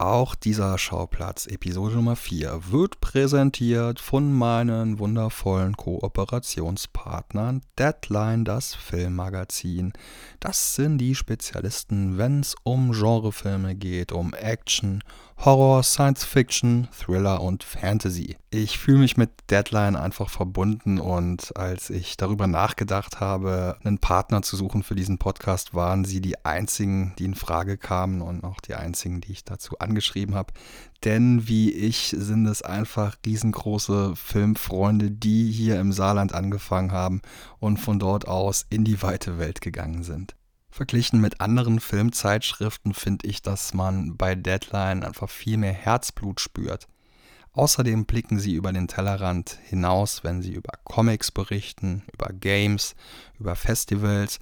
Auch dieser Schauplatz, Episode Nummer 4, wird präsentiert von meinen wundervollen Kooperationspartnern Deadline, das Filmmagazin. Das sind die Spezialisten, wenn es um Genrefilme geht, um Action, Horror, Science Fiction, Thriller und Fantasy. Ich fühle mich mit Deadline einfach verbunden und als ich darüber nachgedacht habe, einen Partner zu suchen für diesen Podcast, waren sie die einzigen, die in Frage kamen und auch die einzigen, die ich dazu angeschrieben habe. Denn wie ich sind es einfach riesengroße Filmfreunde, die hier im Saarland angefangen haben und von dort aus in die weite Welt gegangen sind. Verglichen mit anderen Filmzeitschriften finde ich, dass man bei Deadline einfach viel mehr Herzblut spürt. Außerdem blicken sie über den Tellerrand hinaus, wenn sie über Comics berichten, über Games, über Festivals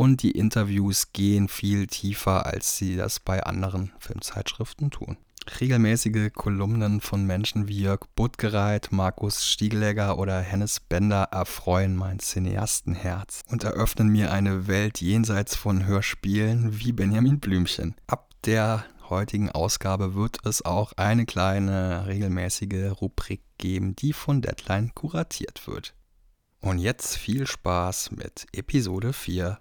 und die Interviews gehen viel tiefer, als sie das bei anderen Filmzeitschriften tun. Regelmäßige Kolumnen von Menschen wie Jörg Buttgereit, Markus Stiegelegger oder Hennes Bender erfreuen mein Cineastenherz und eröffnen mir eine Welt jenseits von Hörspielen wie Benjamin Blümchen. Ab der heutigen Ausgabe wird es auch eine kleine regelmäßige Rubrik geben, die von Deadline kuratiert wird. Und jetzt viel Spaß mit Episode 4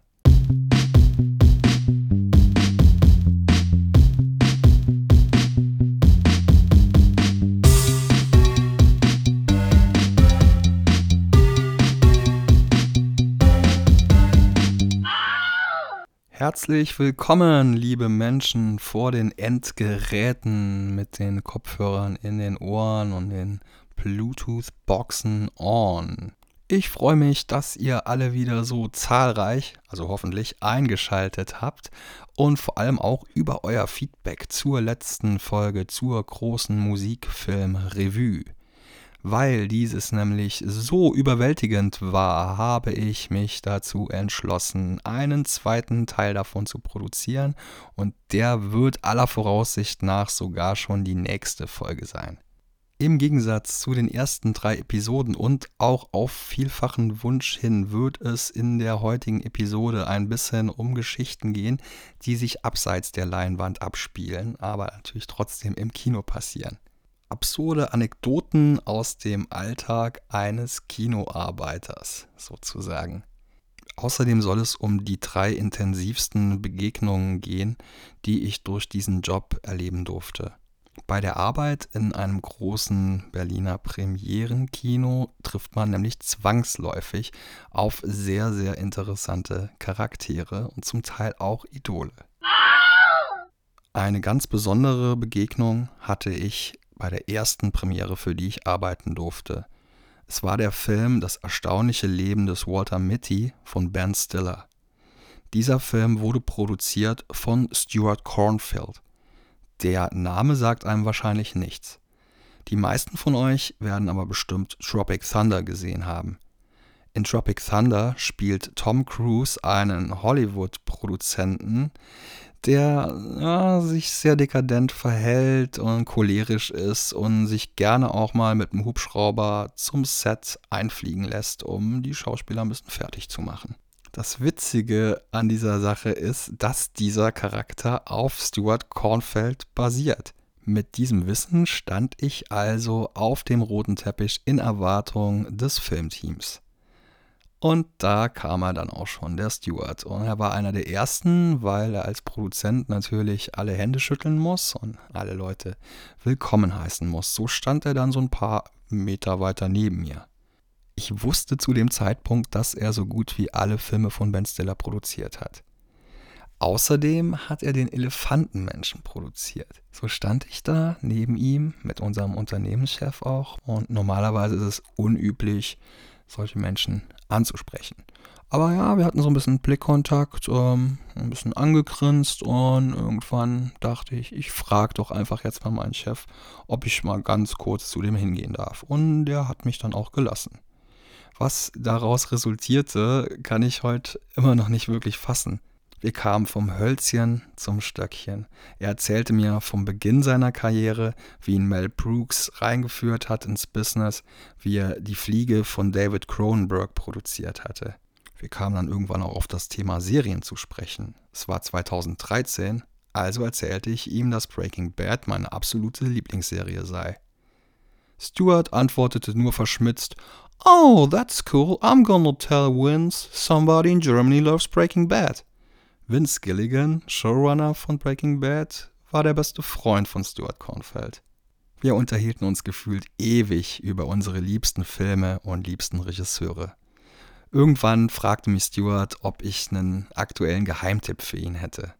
Herzlich willkommen, liebe Menschen, vor den Endgeräten mit den Kopfhörern in den Ohren und den Bluetooth-Boxen on. Ich freue mich, dass ihr alle wieder so zahlreich, also hoffentlich, eingeschaltet habt und vor allem auch über euer Feedback zur letzten Folge zur großen Musikfilm-Revue. Weil dieses nämlich so überwältigend war, habe ich mich dazu entschlossen, einen zweiten Teil davon zu produzieren und der wird aller Voraussicht nach sogar schon die nächste Folge sein. Im Gegensatz zu den ersten drei Episoden und auch auf vielfachen Wunsch hin wird es in der heutigen Episode ein bisschen um Geschichten gehen, die sich abseits der Leinwand abspielen, aber natürlich trotzdem im Kino passieren absurde Anekdoten aus dem Alltag eines Kinoarbeiters sozusagen. Außerdem soll es um die drei intensivsten Begegnungen gehen, die ich durch diesen Job erleben durfte. Bei der Arbeit in einem großen Berliner Premierenkino trifft man nämlich zwangsläufig auf sehr, sehr interessante Charaktere und zum Teil auch Idole. Eine ganz besondere Begegnung hatte ich bei der ersten Premiere, für die ich arbeiten durfte. Es war der Film Das erstaunliche Leben des Walter Mitty von Ben Stiller. Dieser Film wurde produziert von Stuart Cornfield. Der Name sagt einem wahrscheinlich nichts. Die meisten von euch werden aber bestimmt Tropic Thunder gesehen haben. In Tropic Thunder spielt Tom Cruise einen Hollywood-Produzenten, der ja, sich sehr dekadent verhält und cholerisch ist und sich gerne auch mal mit einem Hubschrauber zum Set einfliegen lässt, um die Schauspieler ein bisschen fertig zu machen. Das Witzige an dieser Sache ist, dass dieser Charakter auf Stuart Cornfeld basiert. Mit diesem Wissen stand ich also auf dem roten Teppich in Erwartung des Filmteams. Und da kam er dann auch schon, der Steward. Und er war einer der ersten, weil er als Produzent natürlich alle Hände schütteln muss und alle Leute willkommen heißen muss. So stand er dann so ein paar Meter weiter neben mir. Ich wusste zu dem Zeitpunkt, dass er so gut wie alle Filme von Ben Stiller produziert hat. Außerdem hat er den Elefantenmenschen produziert. So stand ich da neben ihm mit unserem Unternehmenschef auch. Und normalerweise ist es unüblich, solche Menschen anzusprechen. Aber ja, wir hatten so ein bisschen Blickkontakt, ähm, ein bisschen angegrinst und irgendwann dachte ich, ich frage doch einfach jetzt mal meinen Chef, ob ich mal ganz kurz zu dem hingehen darf. Und der hat mich dann auch gelassen. Was daraus resultierte, kann ich heute immer noch nicht wirklich fassen. Wir kamen vom Hölzchen zum Stöckchen. Er erzählte mir vom Beginn seiner Karriere, wie ihn Mel Brooks reingeführt hat ins Business, wie er die Fliege von David Cronenberg produziert hatte. Wir kamen dann irgendwann auch auf das Thema Serien zu sprechen. Es war 2013, Also erzählte ich ihm, dass Breaking Bad meine absolute Lieblingsserie sei. Stuart antwortete nur verschmitzt, Oh, that's cool. I'm gonna tell Vince somebody in Germany loves Breaking Bad. Vince Gilligan, Showrunner von Breaking Bad, war der beste Freund von Stuart Kornfeld. Wir unterhielten uns gefühlt ewig über unsere liebsten Filme und liebsten Regisseure. Irgendwann fragte mich Stuart, ob ich einen aktuellen Geheimtipp für ihn hätte.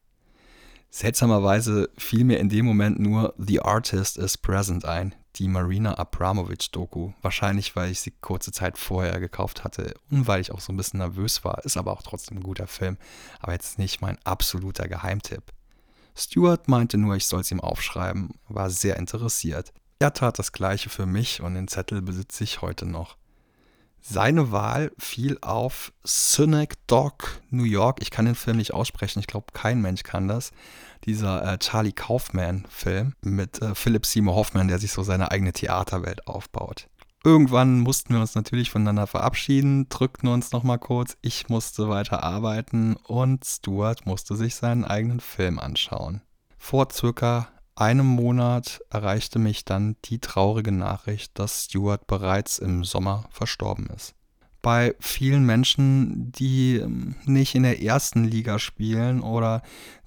Seltsamerweise fiel mir in dem Moment nur The Artist is Present ein, die Marina Abramovic-Doku. Wahrscheinlich, weil ich sie kurze Zeit vorher gekauft hatte und weil ich auch so ein bisschen nervös war. Ist aber auch trotzdem ein guter Film, aber jetzt nicht mein absoluter Geheimtipp. Stuart meinte nur, ich soll es ihm aufschreiben, war sehr interessiert. Er tat das gleiche für mich und den Zettel besitze ich heute noch. Seine Wahl fiel auf Cynic Dog New York. Ich kann den Film nicht aussprechen, ich glaube, kein Mensch kann das. Dieser äh, Charlie Kaufman-Film mit äh, Philip Seymour Hoffman, der sich so seine eigene Theaterwelt aufbaut. Irgendwann mussten wir uns natürlich voneinander verabschieden, drückten uns nochmal kurz. Ich musste weiter arbeiten und Stuart musste sich seinen eigenen Film anschauen. Vor circa einem Monat erreichte mich dann die traurige Nachricht, dass Stuart bereits im Sommer verstorben ist. Bei vielen Menschen, die ähm, nicht in der ersten Liga spielen oder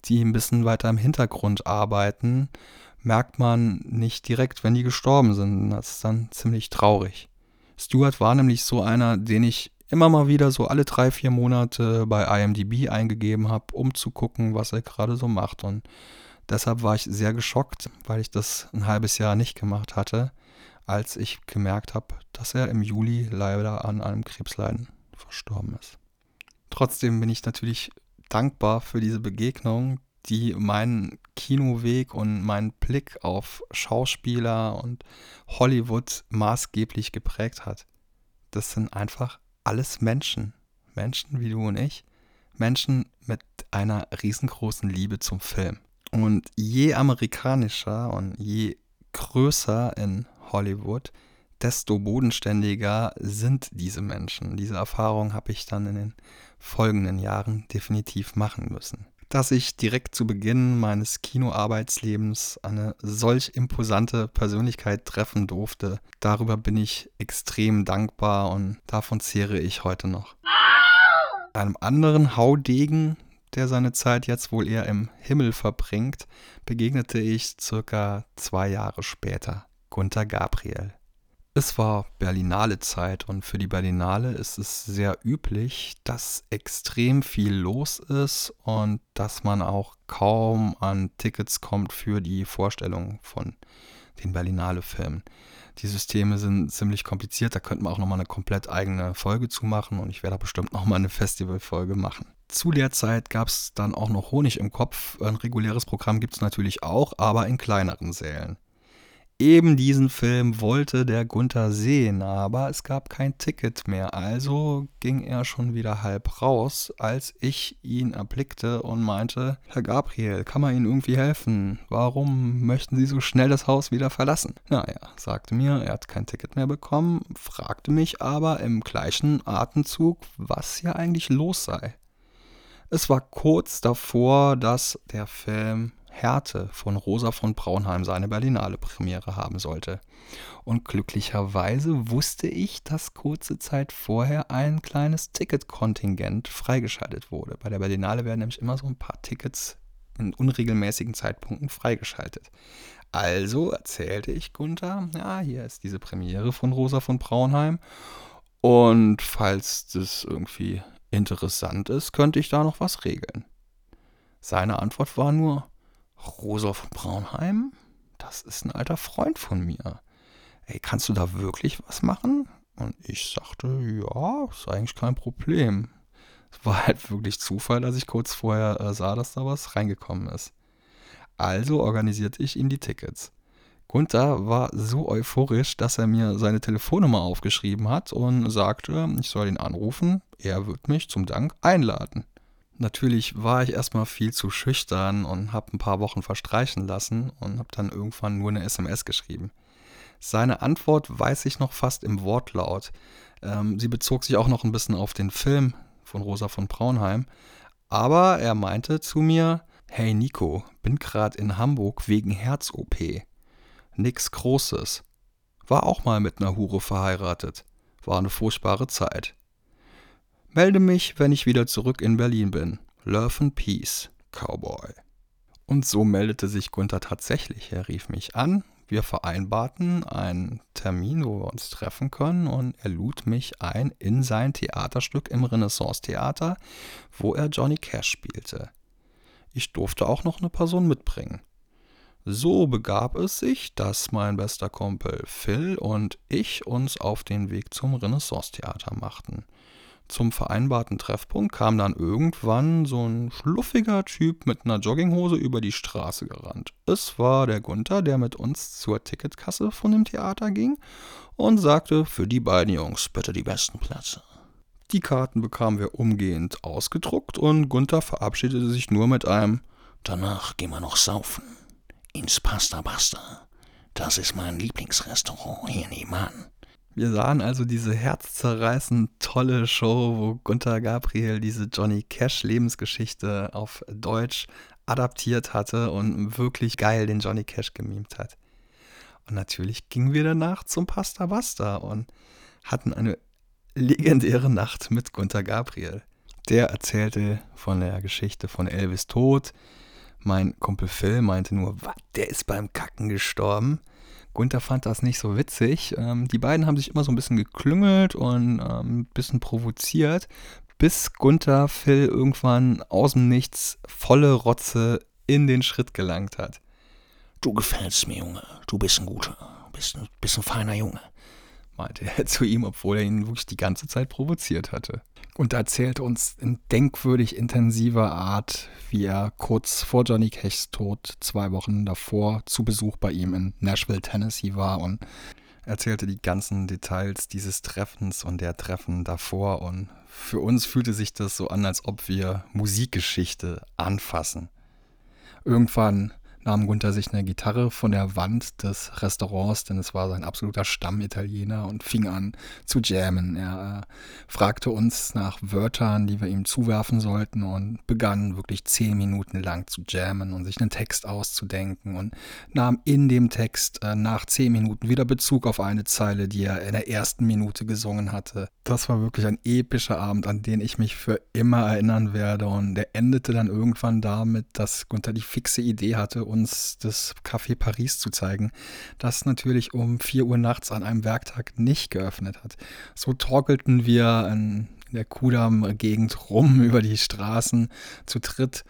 die ein bisschen weiter im Hintergrund arbeiten, merkt man nicht direkt, wenn die gestorben sind. Das ist dann ziemlich traurig. Stuart war nämlich so einer, den ich immer mal wieder so alle drei, vier Monate bei IMDb eingegeben habe, um zu gucken, was er gerade so macht. Und Deshalb war ich sehr geschockt, weil ich das ein halbes Jahr nicht gemacht hatte, als ich gemerkt habe, dass er im Juli leider an einem Krebsleiden verstorben ist. Trotzdem bin ich natürlich dankbar für diese Begegnung, die meinen Kinoweg und meinen Blick auf Schauspieler und Hollywood maßgeblich geprägt hat. Das sind einfach alles Menschen. Menschen wie du und ich. Menschen mit einer riesengroßen Liebe zum Film. Und je amerikanischer und je größer in Hollywood, desto bodenständiger sind diese Menschen. Diese Erfahrung habe ich dann in den folgenden Jahren definitiv machen müssen. Dass ich direkt zu Beginn meines Kinoarbeitslebens eine solch imposante Persönlichkeit treffen durfte, darüber bin ich extrem dankbar und davon zehre ich heute noch. Einem anderen Haudegen, der seine Zeit jetzt wohl eher im Himmel verbringt, begegnete ich circa zwei Jahre später Gunther Gabriel. Es war Berlinale Zeit und für die Berlinale ist es sehr üblich, dass extrem viel los ist und dass man auch kaum an Tickets kommt für die Vorstellung von den Berlinale Filmen. Die Systeme sind ziemlich kompliziert, da könnte man auch nochmal eine komplett eigene Folge zu machen und ich werde bestimmt nochmal eine Festivalfolge machen. Zu der Zeit gab es dann auch noch Honig im Kopf. Ein reguläres Programm gibt es natürlich auch, aber in kleineren Sälen. Eben diesen Film wollte der Gunther sehen, aber es gab kein Ticket mehr, also ging er schon wieder halb raus, als ich ihn erblickte und meinte, Herr Gabriel, kann man Ihnen irgendwie helfen? Warum möchten Sie so schnell das Haus wieder verlassen? Naja, sagte mir, er hat kein Ticket mehr bekommen, fragte mich aber im gleichen Atemzug, was hier eigentlich los sei. Es war kurz davor, dass der Film Härte von Rosa von Braunheim seine Berlinale Premiere haben sollte. Und glücklicherweise wusste ich, dass kurze Zeit vorher ein kleines Ticketkontingent freigeschaltet wurde. Bei der Berlinale werden nämlich immer so ein paar Tickets in unregelmäßigen Zeitpunkten freigeschaltet. Also erzählte ich Gunther, ja, hier ist diese Premiere von Rosa von Braunheim. Und falls das irgendwie interessant ist, könnte ich da noch was regeln. Seine Antwort war nur, Rosa von Braunheim? Das ist ein alter Freund von mir. Ey, kannst du da wirklich was machen? Und ich sagte, ja, ist eigentlich kein Problem. Es war halt wirklich Zufall, dass ich kurz vorher äh, sah, dass da was reingekommen ist. Also organisierte ich ihm die Tickets. Gunther war so euphorisch, dass er mir seine Telefonnummer aufgeschrieben hat und sagte, ich soll ihn anrufen, er wird mich zum Dank einladen. Natürlich war ich erstmal viel zu schüchtern und habe ein paar Wochen verstreichen lassen und habe dann irgendwann nur eine SMS geschrieben. Seine Antwort weiß ich noch fast im Wortlaut. Ähm, sie bezog sich auch noch ein bisschen auf den Film von Rosa von Braunheim. Aber er meinte zu mir, Hey Nico, bin grad in Hamburg wegen Herz-OP. Nix Großes. War auch mal mit ner Hure verheiratet. War eine furchtbare Zeit. Melde mich, wenn ich wieder zurück in Berlin bin. Love and Peace, Cowboy. Und so meldete sich Gunther tatsächlich. Er rief mich an, wir vereinbarten einen Termin, wo wir uns treffen können und er lud mich ein in sein Theaterstück im Renaissance-Theater, wo er Johnny Cash spielte. Ich durfte auch noch eine Person mitbringen. So begab es sich, dass mein bester Kumpel Phil und ich uns auf den Weg zum Renaissance-Theater machten. Zum vereinbarten Treffpunkt kam dann irgendwann so ein schluffiger Typ mit einer Jogginghose über die Straße gerannt. Es war der Gunther, der mit uns zur Ticketkasse von dem Theater ging und sagte, für die beiden Jungs bitte die besten Plätze. Die Karten bekamen wir umgehend ausgedruckt und Gunther verabschiedete sich nur mit einem Danach gehen wir noch saufen. Ins Pasta Basta. Das ist mein Lieblingsrestaurant hier nebenan. Wir sahen also diese herzzerreißend tolle Show, wo Gunther Gabriel diese Johnny Cash Lebensgeschichte auf Deutsch adaptiert hatte und wirklich geil den Johnny Cash gemimt hat. Und natürlich gingen wir danach zum Pasta Basta und hatten eine legendäre Nacht mit Gunther Gabriel. Der erzählte von der Geschichte von Elvis Tod. Mein Kumpel Phil meinte nur, was, der ist beim Kacken gestorben. Gunther fand das nicht so witzig. Ähm, die beiden haben sich immer so ein bisschen geklüngelt und ähm, ein bisschen provoziert, bis Gunther Phil irgendwann aus dem Nichts volle Rotze in den Schritt gelangt hat. Du gefällst mir, Junge. Du bist ein guter, bist ein, bist ein feiner Junge meinte er zu ihm, obwohl er ihn wirklich die ganze Zeit provoziert hatte. Und erzählte uns in denkwürdig intensiver Art, wie er kurz vor Johnny Cashs Tod, zwei Wochen davor, zu Besuch bei ihm in Nashville, Tennessee war und erzählte die ganzen Details dieses Treffens und der Treffen davor. Und für uns fühlte sich das so an, als ob wir Musikgeschichte anfassen. Irgendwann nahm Gunther sich eine Gitarre von der Wand des Restaurants, denn es war sein absoluter Stammitaliener und fing an zu jammen. Er äh, fragte uns nach Wörtern, die wir ihm zuwerfen sollten und begann wirklich zehn Minuten lang zu jammen und sich einen Text auszudenken und nahm in dem Text äh, nach zehn Minuten wieder Bezug auf eine Zeile, die er in der ersten Minute gesungen hatte. Das war wirklich ein epischer Abend, an den ich mich für immer erinnern werde und der endete dann irgendwann damit, dass Gunther die fixe Idee hatte, uns das Café Paris zu zeigen, das natürlich um 4 Uhr nachts an einem Werktag nicht geöffnet hat. So torkelten wir in der Kudam-Gegend rum über die Straßen zu dritt,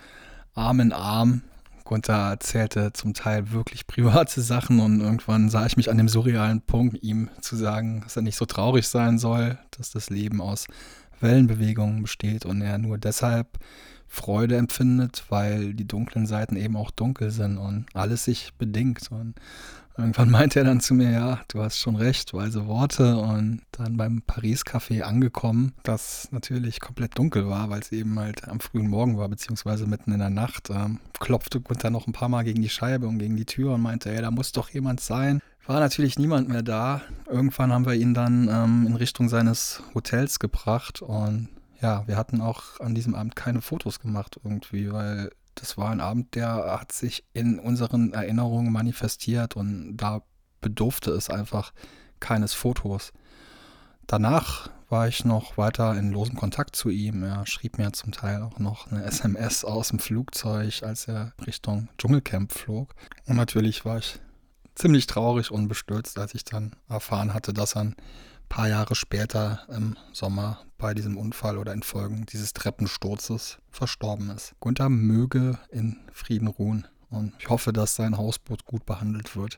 Arm in Arm. Gunther erzählte zum Teil wirklich private Sachen und irgendwann sah ich mich an dem surrealen Punkt, ihm zu sagen, dass er nicht so traurig sein soll, dass das Leben aus Wellenbewegungen besteht und er nur deshalb Freude empfindet, weil die dunklen Seiten eben auch dunkel sind und alles sich bedingt. Und irgendwann meinte er dann zu mir, ja, du hast schon recht, weise Worte. Und dann beim Paris-Café angekommen, das natürlich komplett dunkel war, weil es eben halt am frühen Morgen war, beziehungsweise mitten in der Nacht, ähm, klopfte Gunther noch ein paar Mal gegen die Scheibe und gegen die Tür und meinte, ey, da muss doch jemand sein. War natürlich niemand mehr da. Irgendwann haben wir ihn dann ähm, in Richtung seines Hotels gebracht und ja, wir hatten auch an diesem Abend keine Fotos gemacht irgendwie, weil das war ein Abend, der hat sich in unseren Erinnerungen manifestiert und da bedurfte es einfach keines Fotos. Danach war ich noch weiter in losem Kontakt zu ihm. Er schrieb mir zum Teil auch noch eine SMS aus dem Flugzeug, als er Richtung Dschungelcamp flog. Und natürlich war ich ziemlich traurig und bestürzt, als ich dann erfahren hatte, dass er ein paar Jahre später im Sommer bei diesem Unfall oder infolgen dieses Treppensturzes verstorben ist. Gunther möge in Frieden ruhen und ich hoffe, dass sein Hausboot gut behandelt wird.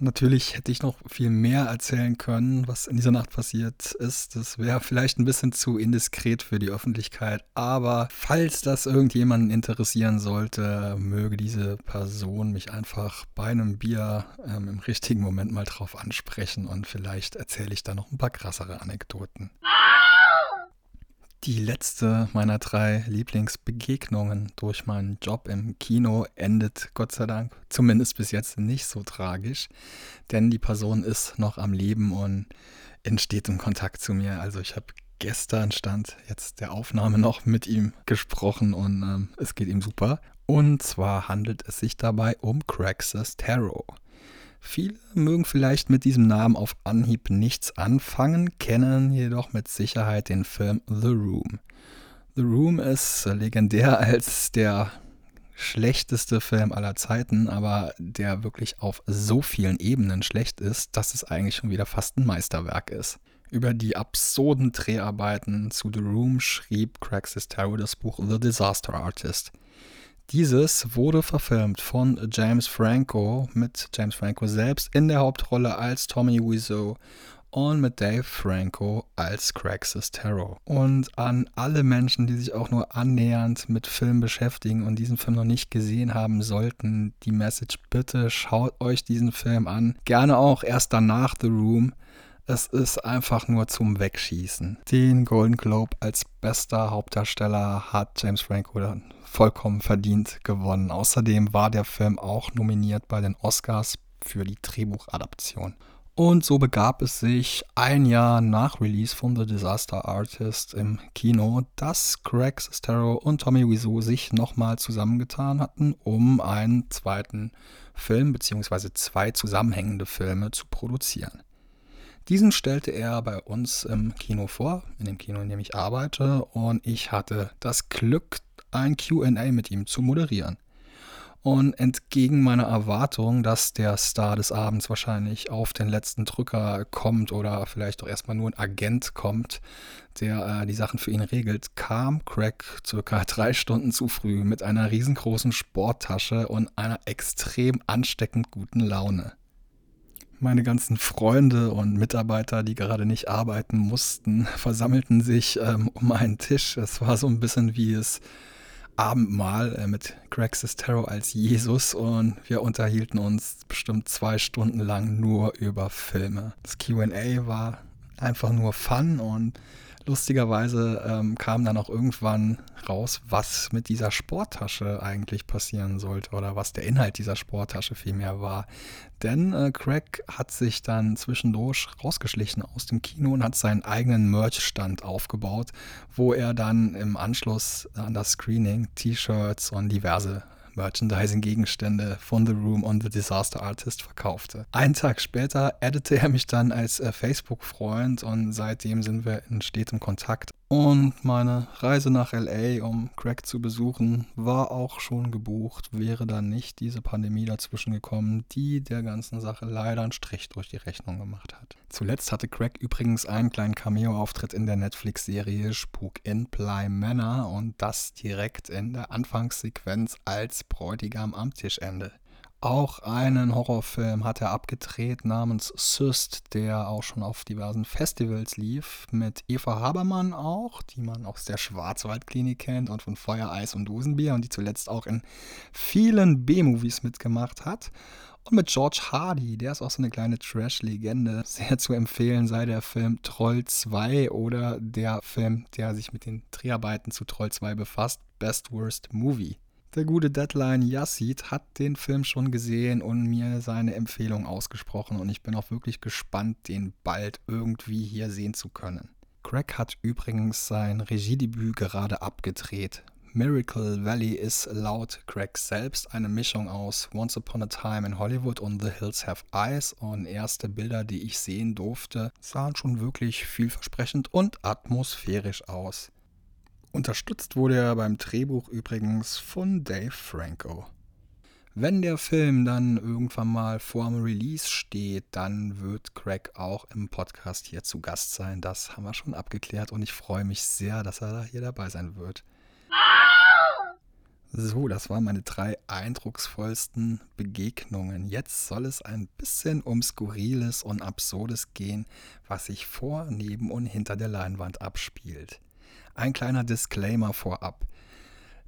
Natürlich hätte ich noch viel mehr erzählen können, was in dieser Nacht passiert ist. Das wäre vielleicht ein bisschen zu indiskret für die Öffentlichkeit. Aber falls das irgendjemanden interessieren sollte, möge diese Person mich einfach bei einem Bier ähm, im richtigen Moment mal drauf ansprechen und vielleicht erzähle ich da noch ein paar krassere Anekdoten. Die letzte meiner drei Lieblingsbegegnungen durch meinen Job im Kino endet Gott sei Dank zumindest bis jetzt nicht so tragisch, denn die Person ist noch am Leben und entsteht im Kontakt zu mir. Also ich habe gestern stand jetzt der Aufnahme noch mit ihm gesprochen und ähm, es geht ihm super. Und zwar handelt es sich dabei um Craig Sestero. Viele mögen vielleicht mit diesem Namen auf Anhieb nichts anfangen, kennen jedoch mit Sicherheit den Film The Room. The Room ist legendär als der schlechteste Film aller Zeiten, aber der wirklich auf so vielen Ebenen schlecht ist, dass es eigentlich schon wieder fast ein Meisterwerk ist. Über die absurden Dreharbeiten zu The Room schrieb Craig Sestero das Buch The Disaster Artist. Dieses wurde verfilmt von James Franco mit James Franco selbst in der Hauptrolle als Tommy Wiseau und mit Dave Franco als Craig Sestero. Und an alle Menschen, die sich auch nur annähernd mit Film beschäftigen und diesen Film noch nicht gesehen haben sollten, die Message bitte schaut euch diesen Film an. Gerne auch erst danach The Room. Es ist einfach nur zum Wegschießen. Den Golden Globe als bester Hauptdarsteller hat James Franco dann vollkommen verdient gewonnen. Außerdem war der Film auch nominiert bei den Oscars für die Drehbuchadaption. Und so begab es sich ein Jahr nach Release von The Disaster Artist im Kino, dass Craig Sestero und Tommy Wiseau sich nochmal zusammengetan hatten, um einen zweiten Film bzw. zwei zusammenhängende Filme zu produzieren. Diesen stellte er bei uns im Kino vor, in dem Kino, in dem ich arbeite, und ich hatte das Glück, ein QA mit ihm zu moderieren. Und entgegen meiner Erwartung, dass der Star des Abends wahrscheinlich auf den letzten Drücker kommt oder vielleicht auch erstmal nur ein Agent kommt, der äh, die Sachen für ihn regelt, kam Craig circa drei Stunden zu früh mit einer riesengroßen Sporttasche und einer extrem ansteckend guten Laune meine ganzen Freunde und Mitarbeiter, die gerade nicht arbeiten mussten, versammelten sich ähm, um einen Tisch. Es war so ein bisschen wie es Abendmahl äh, mit Greg Sestero als Jesus und wir unterhielten uns bestimmt zwei Stunden lang nur über Filme. Das QA war einfach nur Fun und lustigerweise ähm, kam dann auch irgendwann raus, was mit dieser Sporttasche eigentlich passieren sollte oder was der Inhalt dieser Sporttasche vielmehr war. Denn äh, Craig hat sich dann zwischendurch rausgeschlichen aus dem Kino und hat seinen eigenen Merch-Stand aufgebaut, wo er dann im Anschluss an das Screening T-Shirts und diverse Merchandising-Gegenstände von The Room und The Disaster Artist verkaufte. Einen Tag später addete er mich dann als äh, Facebook-Freund und seitdem sind wir in stetem Kontakt. Und meine Reise nach LA, um Craig zu besuchen, war auch schon gebucht, wäre dann nicht diese Pandemie dazwischen gekommen, die der ganzen Sache leider einen Strich durch die Rechnung gemacht hat. Zuletzt hatte Craig übrigens einen kleinen Cameo-Auftritt in der Netflix-Serie Spuk in Ply Manor und das direkt in der Anfangssequenz als Bräutigam am Tischende. Auch einen Horrorfilm hat er abgedreht namens Syst, der auch schon auf diversen Festivals lief, mit Eva Habermann auch, die man aus der Schwarzwaldklinik kennt und von Feuer, Eis und Dosenbier und die zuletzt auch in vielen B-Movies mitgemacht hat. Und mit George Hardy, der ist auch so eine kleine Trash-Legende. Sehr zu empfehlen sei der Film Troll 2 oder der Film, der sich mit den Dreharbeiten zu Troll 2 befasst, Best Worst Movie. Der gute Deadline Yassid hat den Film schon gesehen und mir seine Empfehlung ausgesprochen und ich bin auch wirklich gespannt, den bald irgendwie hier sehen zu können. Craig hat übrigens sein Regiedebüt gerade abgedreht. Miracle Valley ist laut Craig selbst eine Mischung aus Once Upon a Time in Hollywood und The Hills Have Eyes und erste Bilder, die ich sehen durfte, sahen schon wirklich vielversprechend und atmosphärisch aus. Unterstützt wurde er beim Drehbuch übrigens von Dave Franco. Wenn der Film dann irgendwann mal vorm Release steht, dann wird Craig auch im Podcast hier zu Gast sein. Das haben wir schon abgeklärt und ich freue mich sehr, dass er hier dabei sein wird. So, das waren meine drei eindrucksvollsten Begegnungen. Jetzt soll es ein bisschen um Skurriles und Absurdes gehen, was sich vor, neben und hinter der Leinwand abspielt. Ein kleiner Disclaimer vorab.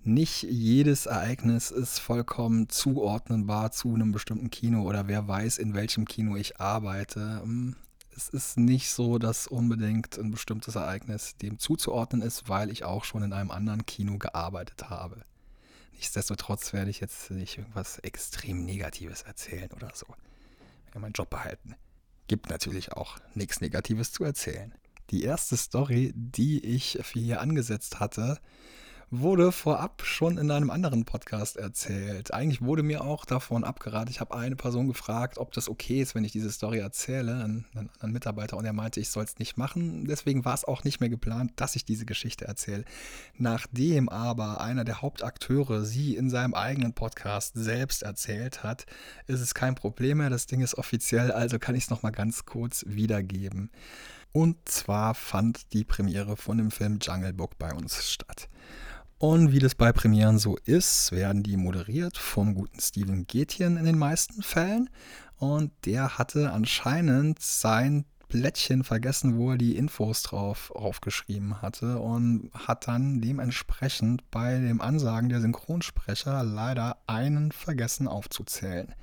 Nicht jedes Ereignis ist vollkommen zuordnenbar zu einem bestimmten Kino oder wer weiß, in welchem Kino ich arbeite. Hm, es ist nicht so, dass unbedingt ein bestimmtes Ereignis dem zuzuordnen ist, weil ich auch schon in einem anderen Kino gearbeitet habe. Nichtsdestotrotz werde ich jetzt nicht irgendwas extrem Negatives erzählen oder so. Ich will meinen Job behalten. Gibt natürlich auch nichts Negatives zu erzählen. Die erste Story, die ich hier angesetzt hatte, wurde vorab schon in einem anderen Podcast erzählt. Eigentlich wurde mir auch davon abgeraten. Ich habe eine Person gefragt, ob das okay ist, wenn ich diese Story erzähle, einen anderen Mitarbeiter, und er meinte, ich soll es nicht machen. Deswegen war es auch nicht mehr geplant, dass ich diese Geschichte erzähle. Nachdem aber einer der Hauptakteure sie in seinem eigenen Podcast selbst erzählt hat, ist es kein Problem mehr. Das Ding ist offiziell, also kann ich es nochmal ganz kurz wiedergeben. Und zwar fand die Premiere von dem Film Jungle Book bei uns statt. Und wie das bei Premieren so ist, werden die moderiert vom guten Steven Gätjen in den meisten Fällen. Und der hatte anscheinend sein Blättchen vergessen, wo er die Infos drauf aufgeschrieben hatte und hat dann dementsprechend bei dem Ansagen der Synchronsprecher leider einen vergessen aufzuzählen.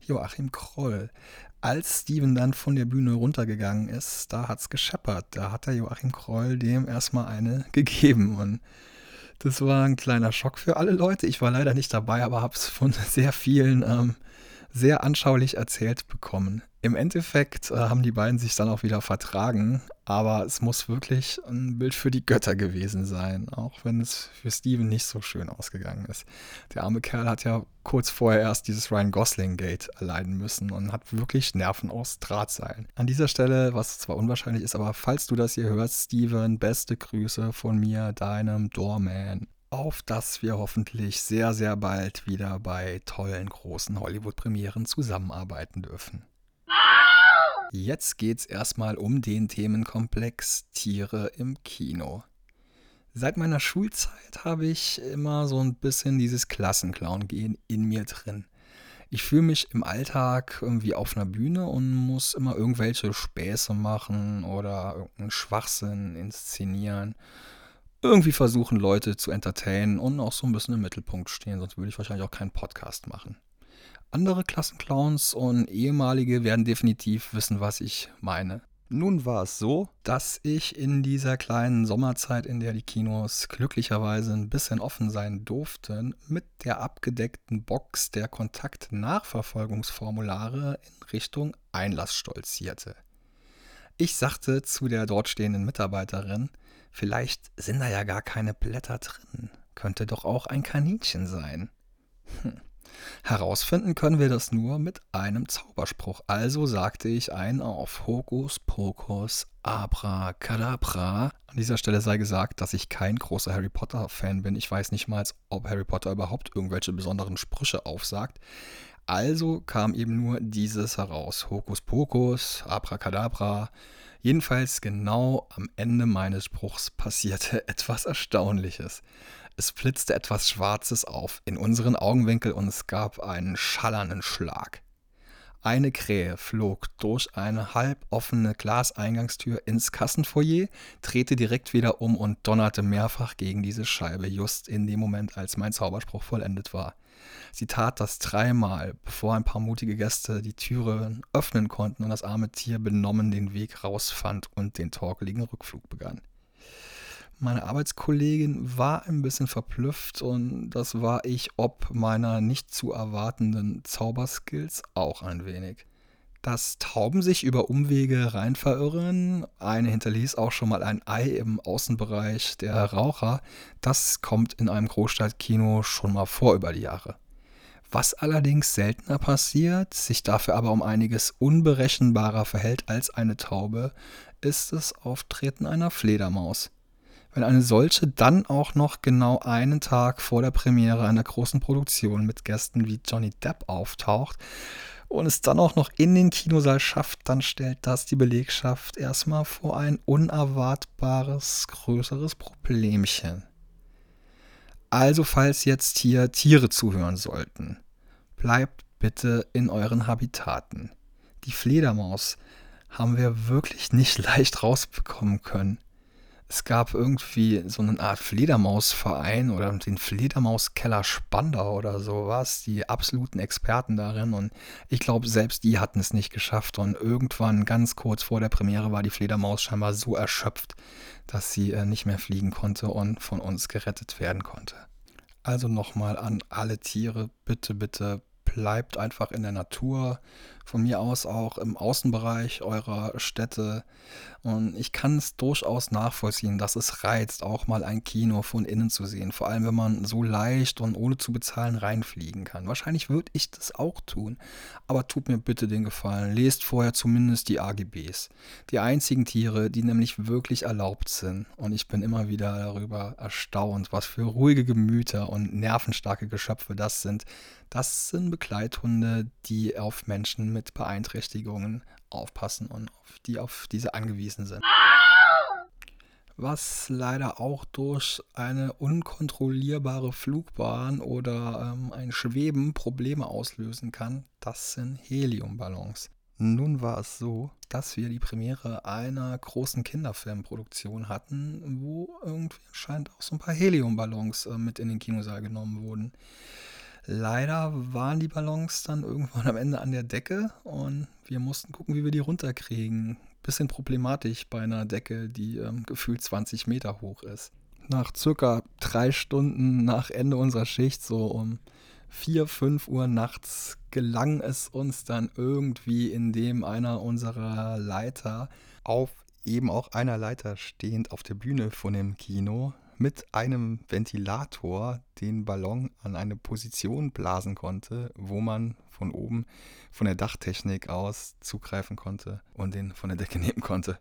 Joachim Kroll. Als Steven dann von der Bühne runtergegangen ist, da hat es gescheppert. Da hat der Joachim Kroll dem erstmal eine gegeben und das war ein kleiner Schock für alle Leute. Ich war leider nicht dabei, aber habe es von sehr vielen ähm, sehr anschaulich erzählt bekommen. Im Endeffekt äh, haben die beiden sich dann auch wieder vertragen, aber es muss wirklich ein Bild für die Götter gewesen sein, auch wenn es für Steven nicht so schön ausgegangen ist. Der arme Kerl hat ja kurz vorher erst dieses Ryan Gosling-Gate erleiden müssen und hat wirklich Nerven aus Drahtseilen. An dieser Stelle, was zwar unwahrscheinlich ist, aber falls du das hier hörst, Steven, beste Grüße von mir, deinem Doorman auf dass wir hoffentlich sehr, sehr bald wieder bei tollen großen Hollywood-Premieren zusammenarbeiten dürfen. Jetzt geht's erstmal um den Themenkomplex Tiere im Kino. Seit meiner Schulzeit habe ich immer so ein bisschen dieses Klassenclown-Gehen in mir drin. Ich fühle mich im Alltag irgendwie auf einer Bühne und muss immer irgendwelche Späße machen oder irgendeinen Schwachsinn inszenieren irgendwie versuchen, Leute zu entertainen und auch so ein bisschen im Mittelpunkt stehen, sonst würde ich wahrscheinlich auch keinen Podcast machen. Andere Klassenclowns und ehemalige werden definitiv wissen, was ich meine. Nun war es so, dass ich in dieser kleinen Sommerzeit, in der die Kinos glücklicherweise ein bisschen offen sein durften, mit der abgedeckten Box der Kontaktnachverfolgungsformulare in Richtung Einlass stolzierte. Ich sagte zu der dort stehenden Mitarbeiterin, Vielleicht sind da ja gar keine Blätter drin. Könnte doch auch ein Kaninchen sein. Hm. Herausfinden können wir das nur mit einem Zauberspruch. Also sagte ich einen auf Hokus Pokus Abracadabra. An dieser Stelle sei gesagt, dass ich kein großer Harry Potter-Fan bin. Ich weiß nicht mal, ob Harry Potter überhaupt irgendwelche besonderen Sprüche aufsagt. Also kam eben nur dieses heraus. Hokus Pokus, Abracadabra. Jedenfalls genau am Ende meines Spruchs passierte etwas Erstaunliches. Es blitzte etwas Schwarzes auf in unseren Augenwinkel und es gab einen schallernden Schlag. Eine Krähe flog durch eine halboffene Glaseingangstür ins Kassenfoyer, drehte direkt wieder um und donnerte mehrfach gegen diese Scheibe, just in dem Moment, als mein Zauberspruch vollendet war. Sie tat das dreimal, bevor ein paar mutige Gäste die Türe öffnen konnten und das arme Tier benommen den Weg rausfand und den torkeligen Rückflug begann. Meine Arbeitskollegin war ein bisschen verblüfft und das war ich ob meiner nicht zu erwartenden Zauberskills auch ein wenig. Dass Tauben sich über Umwege rein verirren, eine hinterließ auch schon mal ein Ei im Außenbereich der Raucher, das kommt in einem Großstadtkino schon mal vor über die Jahre. Was allerdings seltener passiert, sich dafür aber um einiges unberechenbarer verhält als eine Taube, ist das Auftreten einer Fledermaus. Wenn eine solche dann auch noch genau einen Tag vor der Premiere einer großen Produktion mit Gästen wie Johnny Depp auftaucht, und es dann auch noch in den Kinosaal schafft, dann stellt das die Belegschaft erstmal vor ein unerwartbares, größeres Problemchen. Also falls jetzt hier Tiere zuhören sollten, bleibt bitte in euren Habitaten. Die Fledermaus haben wir wirklich nicht leicht rausbekommen können es gab irgendwie so eine Art Fledermausverein oder den Fledermauskeller Spandau oder sowas, die absoluten Experten darin. Und ich glaube, selbst die hatten es nicht geschafft. Und irgendwann, ganz kurz vor der Premiere, war die Fledermaus scheinbar so erschöpft, dass sie äh, nicht mehr fliegen konnte und von uns gerettet werden konnte. Also nochmal an alle Tiere, bitte, bitte bleibt einfach in der Natur, von mir aus auch im Außenbereich eurer Städte. Und ich kann es durchaus nachvollziehen, dass es reizt, auch mal ein Kino von innen zu sehen. Vor allem, wenn man so leicht und ohne zu bezahlen reinfliegen kann. Wahrscheinlich würde ich das auch tun. Aber tut mir bitte den Gefallen, lest vorher zumindest die AGBs. Die einzigen Tiere, die nämlich wirklich erlaubt sind. Und ich bin immer wieder darüber erstaunt, was für ruhige Gemüter und nervenstarke Geschöpfe das sind. Das sind Begleithunde, die auf Menschen mit Beeinträchtigungen aufpassen und auf die auf diese angewiesen sind. Was leider auch durch eine unkontrollierbare Flugbahn oder ähm, ein Schweben Probleme auslösen kann, das sind Heliumballons. Nun war es so, dass wir die Premiere einer großen Kinderfilmproduktion hatten, wo irgendwie anscheinend auch so ein paar Heliumballons äh, mit in den Kinosaal genommen wurden. Leider waren die Ballons dann irgendwann am Ende an der Decke und wir mussten gucken, wie wir die runterkriegen. Bisschen problematisch bei einer Decke, die ähm, gefühlt 20 Meter hoch ist. Nach circa drei Stunden nach Ende unserer Schicht, so um 4, 5 Uhr nachts, gelang es uns dann irgendwie, indem einer unserer Leiter auf eben auch einer Leiter stehend auf der Bühne von dem Kino mit einem Ventilator den Ballon an eine Position blasen konnte, wo man von oben von der Dachtechnik aus zugreifen konnte und den von der Decke nehmen konnte.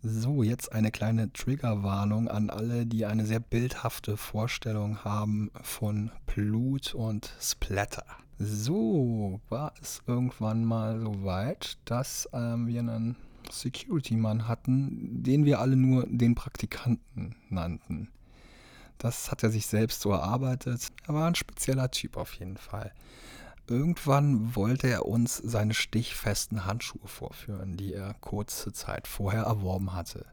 So, jetzt eine kleine Triggerwarnung an alle, die eine sehr bildhafte Vorstellung haben von Blut und Splatter. So war es irgendwann mal so weit, dass ähm, wir einen Security-Mann hatten, den wir alle nur den Praktikanten nannten. Das hat er sich selbst so erarbeitet. Er war ein spezieller Typ auf jeden Fall. Irgendwann wollte er uns seine stichfesten Handschuhe vorführen, die er kurze Zeit vorher erworben hatte.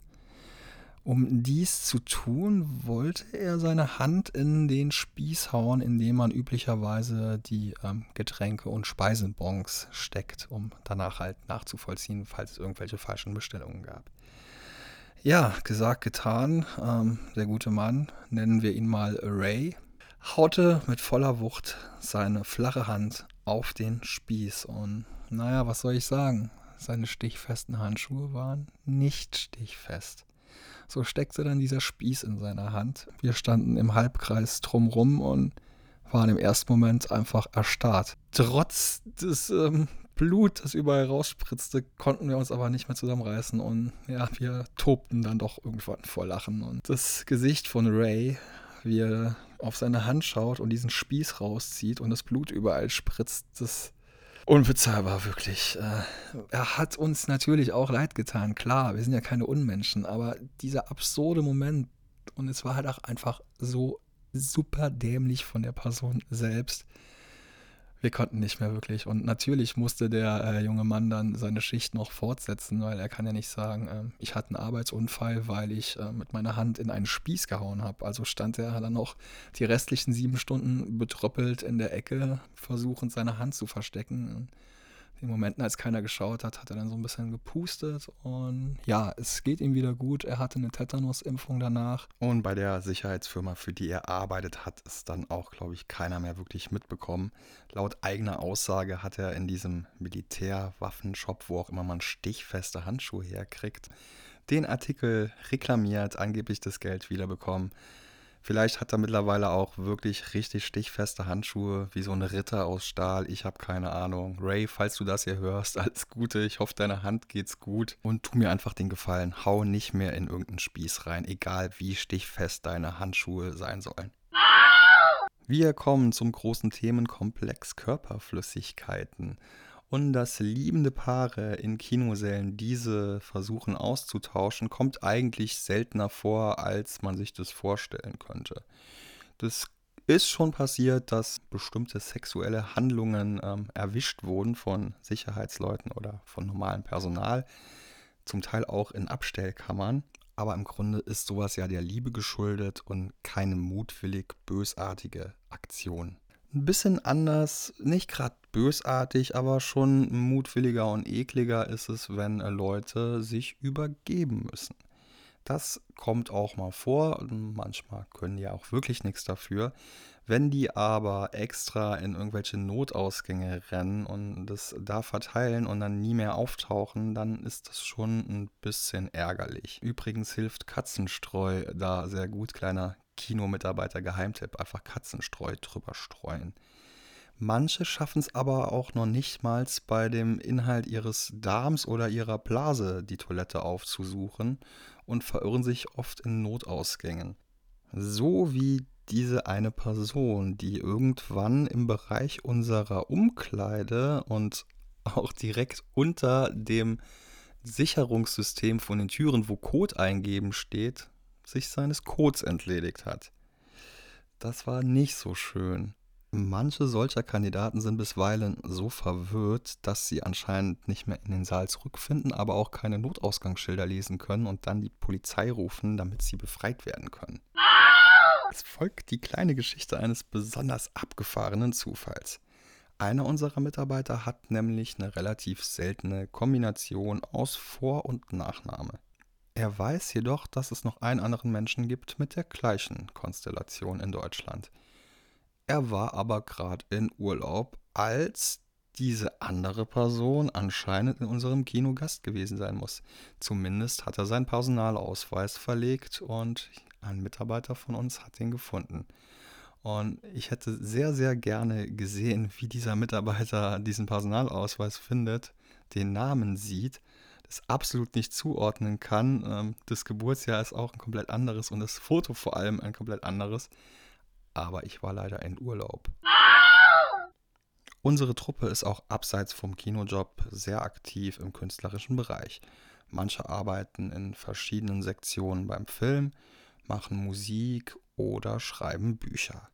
Um dies zu tun, wollte er seine Hand in den Spieß hauen, in dem man üblicherweise die ähm, Getränke und Speisenbons steckt, um danach halt nachzuvollziehen, falls es irgendwelche falschen Bestellungen gab. Ja, gesagt, getan. Ähm, der gute Mann, nennen wir ihn mal Ray, haute mit voller Wucht seine flache Hand auf den Spieß und naja, was soll ich sagen? Seine stichfesten Handschuhe waren nicht stichfest. So steckte dann dieser Spieß in seiner Hand. Wir standen im Halbkreis drumrum und waren im ersten Moment einfach erstarrt. Trotz des ähm, Blut, das überall rausspritzte, konnten wir uns aber nicht mehr zusammenreißen und ja, wir tobten dann doch irgendwann vor Lachen. Und das Gesicht von Ray, wie er auf seine Hand schaut und diesen Spieß rauszieht und das Blut überall spritzt, das unbezahlbar, wirklich. Äh, er hat uns natürlich auch leid getan, klar, wir sind ja keine Unmenschen, aber dieser absurde Moment, und es war halt auch einfach so super dämlich von der Person selbst. Wir konnten nicht mehr wirklich. Und natürlich musste der äh, junge Mann dann seine Schicht noch fortsetzen, weil er kann ja nicht sagen, äh, ich hatte einen Arbeitsunfall, weil ich äh, mit meiner Hand in einen Spieß gehauen habe. Also stand er dann noch die restlichen sieben Stunden betröppelt in der Ecke, versuchend seine Hand zu verstecken. Den Momenten, als keiner geschaut hat, hat er dann so ein bisschen gepustet und ja, es geht ihm wieder gut. Er hatte eine Tetanus-Impfung danach. Und bei der Sicherheitsfirma, für die er arbeitet, hat es dann auch, glaube ich, keiner mehr wirklich mitbekommen. Laut eigener Aussage hat er in diesem Militärwaffenshop, wo auch immer man stichfeste Handschuhe herkriegt, den Artikel reklamiert, angeblich das Geld wiederbekommen. Vielleicht hat er mittlerweile auch wirklich richtig stichfeste Handschuhe, wie so ein Ritter aus Stahl. Ich habe keine Ahnung. Ray, falls du das hier hörst, alles Gute. Ich hoffe, deiner Hand geht's gut. Und tu mir einfach den Gefallen. Hau nicht mehr in irgendeinen Spieß rein, egal wie stichfest deine Handschuhe sein sollen. Wir kommen zum großen Themenkomplex Körperflüssigkeiten und dass liebende Paare in Kinosälen diese versuchen auszutauschen, kommt eigentlich seltener vor, als man sich das vorstellen könnte. Das ist schon passiert, dass bestimmte sexuelle Handlungen ähm, erwischt wurden von Sicherheitsleuten oder von normalem Personal, zum Teil auch in Abstellkammern. Aber im Grunde ist sowas ja der Liebe geschuldet und keine mutwillig bösartige Aktion ein bisschen anders, nicht gerade bösartig, aber schon mutwilliger und ekliger ist es, wenn äh, Leute sich übergeben müssen. Das kommt auch mal vor manchmal können die auch wirklich nichts dafür, Wenn die aber extra in irgendwelche Notausgänge rennen und das da verteilen und dann nie mehr auftauchen, dann ist das schon ein bisschen ärgerlich. Übrigens hilft Katzenstreu da sehr gut. Kleiner Kinomitarbeiter Geheimtipp. Einfach Katzenstreu drüber streuen. Manche schaffen es aber auch noch nicht mal bei dem Inhalt ihres Darms oder ihrer Blase die Toilette aufzusuchen und verirren sich oft in Notausgängen. So wie diese eine Person, die irgendwann im Bereich unserer Umkleide und auch direkt unter dem Sicherungssystem von den Türen, wo Code eingeben steht, sich seines Codes entledigt hat. Das war nicht so schön. Manche solcher Kandidaten sind bisweilen so verwirrt, dass sie anscheinend nicht mehr in den Saal zurückfinden, aber auch keine Notausgangsschilder lesen können und dann die Polizei rufen, damit sie befreit werden können. Es folgt die kleine Geschichte eines besonders abgefahrenen Zufalls. Einer unserer Mitarbeiter hat nämlich eine relativ seltene Kombination aus Vor- und Nachname. Er weiß jedoch, dass es noch einen anderen Menschen gibt mit der gleichen Konstellation in Deutschland. Er war aber gerade in Urlaub, als diese andere Person anscheinend in unserem Kino Gast gewesen sein muss. Zumindest hat er seinen Personalausweis verlegt und ein Mitarbeiter von uns hat ihn gefunden. Und ich hätte sehr, sehr gerne gesehen, wie dieser Mitarbeiter diesen Personalausweis findet, den Namen sieht, das absolut nicht zuordnen kann. Ähm, das Geburtsjahr ist auch ein komplett anderes und das Foto vor allem ein komplett anderes aber ich war leider in Urlaub. Unsere Truppe ist auch abseits vom Kinojob sehr aktiv im künstlerischen Bereich. Manche arbeiten in verschiedenen Sektionen beim Film, machen Musik oder schreiben Bücher.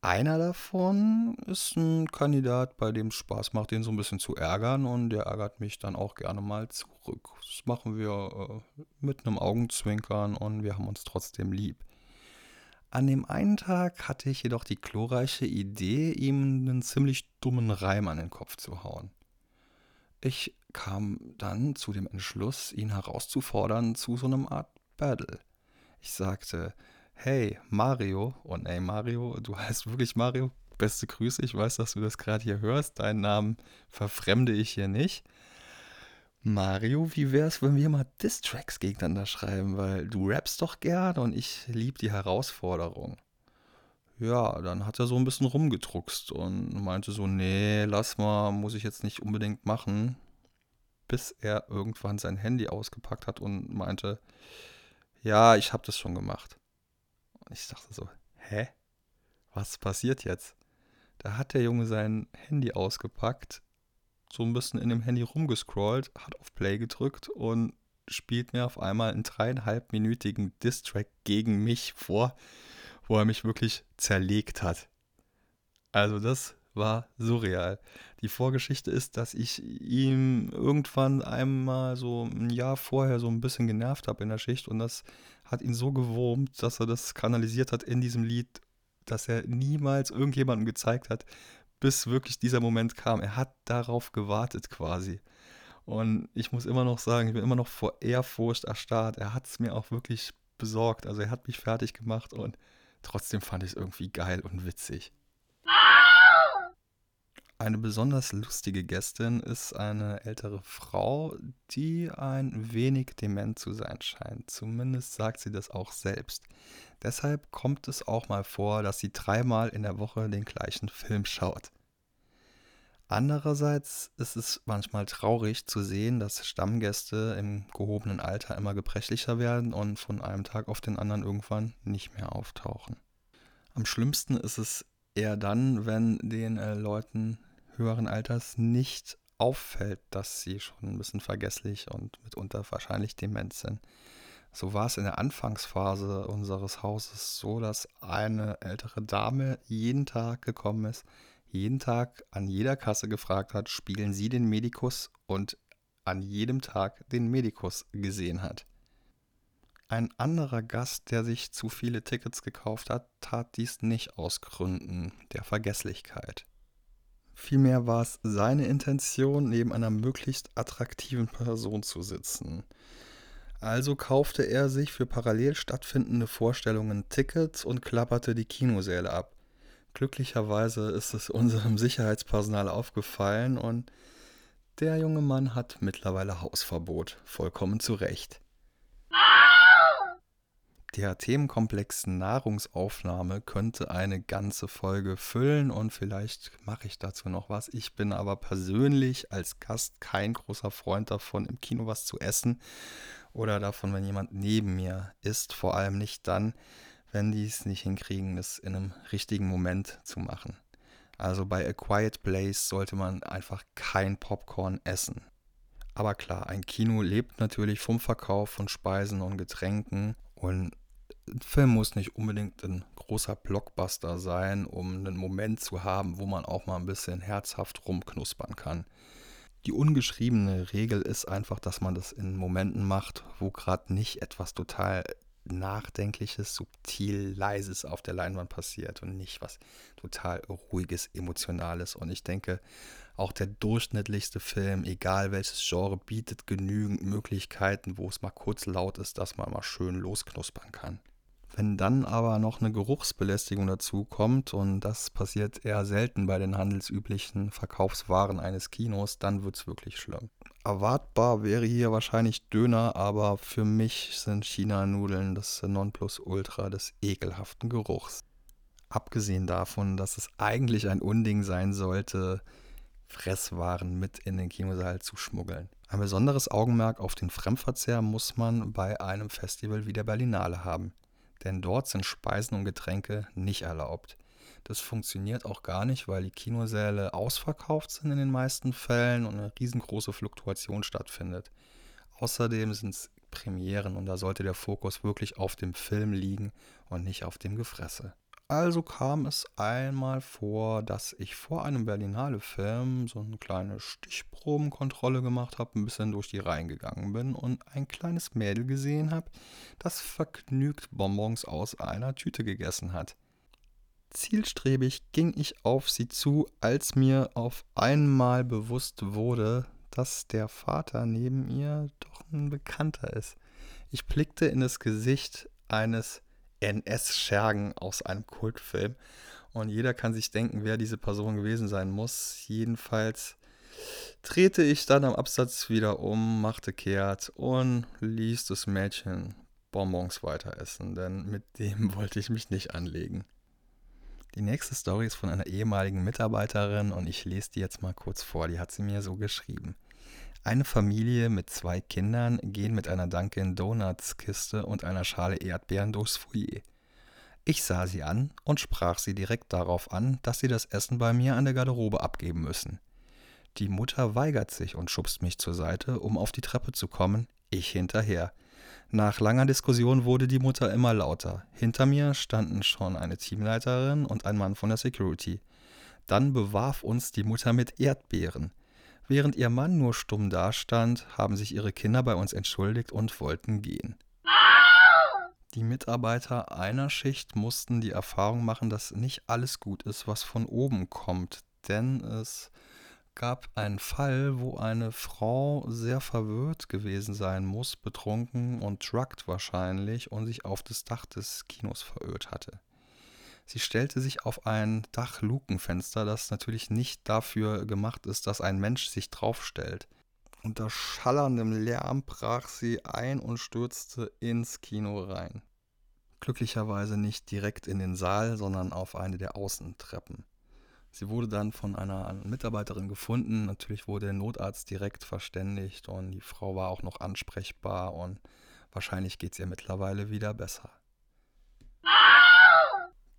Einer davon ist ein Kandidat, bei dem es Spaß macht, den so ein bisschen zu ärgern und der ärgert mich dann auch gerne mal zurück. Das machen wir äh, mit einem Augenzwinkern und wir haben uns trotzdem lieb. An dem einen Tag hatte ich jedoch die glorreiche Idee, ihm einen ziemlich dummen Reim an den Kopf zu hauen. Ich kam dann zu dem Entschluss, ihn herauszufordern zu so einem Art Battle. Ich sagte, hey Mario, und ey Mario, du heißt wirklich Mario, beste Grüße, ich weiß, dass du das gerade hier hörst, deinen Namen verfremde ich hier nicht. Mario, wie wär's, wenn wir mal Distracks gegeneinander schreiben, weil du rappst doch gern und ich lieb die Herausforderung. Ja, dann hat er so ein bisschen rumgedruckst und meinte so, nee, lass mal, muss ich jetzt nicht unbedingt machen, bis er irgendwann sein Handy ausgepackt hat und meinte, ja, ich hab das schon gemacht. Und ich dachte so, hä? Was passiert jetzt? Da hat der Junge sein Handy ausgepackt, so ein bisschen in dem Handy rumgescrollt, hat auf Play gedrückt und spielt mir auf einmal einen dreieinhalbminütigen Distrack gegen mich vor, wo er mich wirklich zerlegt hat. Also das war surreal. Die Vorgeschichte ist, dass ich ihm irgendwann einmal so ein Jahr vorher so ein bisschen genervt habe in der Schicht und das hat ihn so gewurmt, dass er das kanalisiert hat in diesem Lied, dass er niemals irgendjemandem gezeigt hat, bis wirklich dieser Moment kam. Er hat darauf gewartet quasi. Und ich muss immer noch sagen, ich bin immer noch vor Ehrfurcht erstarrt. Er hat es mir auch wirklich besorgt. Also er hat mich fertig gemacht und trotzdem fand ich es irgendwie geil und witzig. Eine besonders lustige Gästin ist eine ältere Frau, die ein wenig dement zu sein scheint. Zumindest sagt sie das auch selbst. Deshalb kommt es auch mal vor, dass sie dreimal in der Woche den gleichen Film schaut. Andererseits ist es manchmal traurig zu sehen, dass Stammgäste im gehobenen Alter immer gebrechlicher werden und von einem Tag auf den anderen irgendwann nicht mehr auftauchen. Am schlimmsten ist es eher dann, wenn den äh, Leuten höheren Alters nicht auffällt, dass sie schon ein bisschen vergesslich und mitunter wahrscheinlich dement sind. So war es in der Anfangsphase unseres Hauses so, dass eine ältere Dame jeden Tag gekommen ist, jeden Tag an jeder Kasse gefragt hat, spielen Sie den Medikus und an jedem Tag den Medikus gesehen hat. Ein anderer Gast, der sich zu viele Tickets gekauft hat, tat dies nicht aus Gründen der Vergesslichkeit. Vielmehr war es seine Intention, neben einer möglichst attraktiven Person zu sitzen. Also kaufte er sich für parallel stattfindende Vorstellungen Tickets und klapperte die Kinosäle ab. Glücklicherweise ist es unserem Sicherheitspersonal aufgefallen und der junge Mann hat mittlerweile Hausverbot, vollkommen zu Recht. Der Themenkomplex Nahrungsaufnahme könnte eine ganze Folge füllen und vielleicht mache ich dazu noch was. Ich bin aber persönlich als Gast kein großer Freund davon, im Kino was zu essen oder davon, wenn jemand neben mir isst. Vor allem nicht dann, wenn die es nicht hinkriegen, das in einem richtigen Moment zu machen. Also bei A Quiet Place sollte man einfach kein Popcorn essen. Aber klar, ein Kino lebt natürlich vom Verkauf von Speisen und Getränken und ein Film muss nicht unbedingt ein großer Blockbuster sein, um einen Moment zu haben, wo man auch mal ein bisschen herzhaft rumknuspern kann. Die ungeschriebene Regel ist einfach, dass man das in Momenten macht, wo gerade nicht etwas total Nachdenkliches, subtil, leises auf der Leinwand passiert und nicht was total ruhiges, emotionales. Und ich denke, auch der durchschnittlichste Film, egal welches Genre, bietet genügend Möglichkeiten, wo es mal kurz laut ist, dass man mal schön losknuspern kann. Wenn dann aber noch eine Geruchsbelästigung dazu kommt, und das passiert eher selten bei den handelsüblichen Verkaufswaren eines Kinos, dann wird es wirklich schlimm. Erwartbar wäre hier wahrscheinlich Döner, aber für mich sind China-Nudeln das Nonplusultra des ekelhaften Geruchs. Abgesehen davon, dass es eigentlich ein Unding sein sollte, Fresswaren mit in den Kinosaal zu schmuggeln. Ein besonderes Augenmerk auf den Fremdverzehr muss man bei einem Festival wie der Berlinale haben denn dort sind Speisen und Getränke nicht erlaubt. Das funktioniert auch gar nicht, weil die Kinosäle ausverkauft sind in den meisten Fällen und eine riesengroße Fluktuation stattfindet. Außerdem sind es Premieren und da sollte der Fokus wirklich auf dem Film liegen und nicht auf dem Gefresse. Also kam es einmal vor, dass ich vor einem Berlinale-Film so eine kleine Stichprobenkontrolle gemacht habe, ein bisschen durch die Reihen gegangen bin und ein kleines Mädel gesehen habe, das vergnügt Bonbons aus einer Tüte gegessen hat. Zielstrebig ging ich auf sie zu, als mir auf einmal bewusst wurde, dass der Vater neben ihr doch ein Bekannter ist. Ich blickte in das Gesicht eines NS-Schergen aus einem Kultfilm. Und jeder kann sich denken, wer diese Person gewesen sein muss. Jedenfalls drehte ich dann am Absatz wieder um, machte kehrt und ließ das Mädchen Bonbons weiter essen, denn mit dem wollte ich mich nicht anlegen. Die nächste Story ist von einer ehemaligen Mitarbeiterin und ich lese die jetzt mal kurz vor. Die hat sie mir so geschrieben. Eine Familie mit zwei Kindern gehen mit einer Dunkin Donuts Kiste und einer Schale Erdbeeren durchs Foyer. Ich sah sie an und sprach sie direkt darauf an, dass sie das Essen bei mir an der Garderobe abgeben müssen. Die Mutter weigert sich und schubst mich zur Seite, um auf die Treppe zu kommen, ich hinterher. Nach langer Diskussion wurde die Mutter immer lauter. Hinter mir standen schon eine Teamleiterin und ein Mann von der Security. Dann bewarf uns die Mutter mit Erdbeeren. Während ihr Mann nur stumm dastand, haben sich ihre Kinder bei uns entschuldigt und wollten gehen. Die Mitarbeiter einer Schicht mussten die Erfahrung machen, dass nicht alles gut ist, was von oben kommt, denn es gab einen Fall, wo eine Frau sehr verwirrt gewesen sein muss, betrunken und drugged wahrscheinlich und sich auf das Dach des Kinos verirrt hatte. Sie stellte sich auf ein Dachlukenfenster, das natürlich nicht dafür gemacht ist, dass ein Mensch sich draufstellt. Unter schallerndem Lärm brach sie ein und stürzte ins Kino rein. Glücklicherweise nicht direkt in den Saal, sondern auf eine der Außentreppen. Sie wurde dann von einer Mitarbeiterin gefunden. Natürlich wurde der Notarzt direkt verständigt und die Frau war auch noch ansprechbar und wahrscheinlich geht es ihr mittlerweile wieder besser.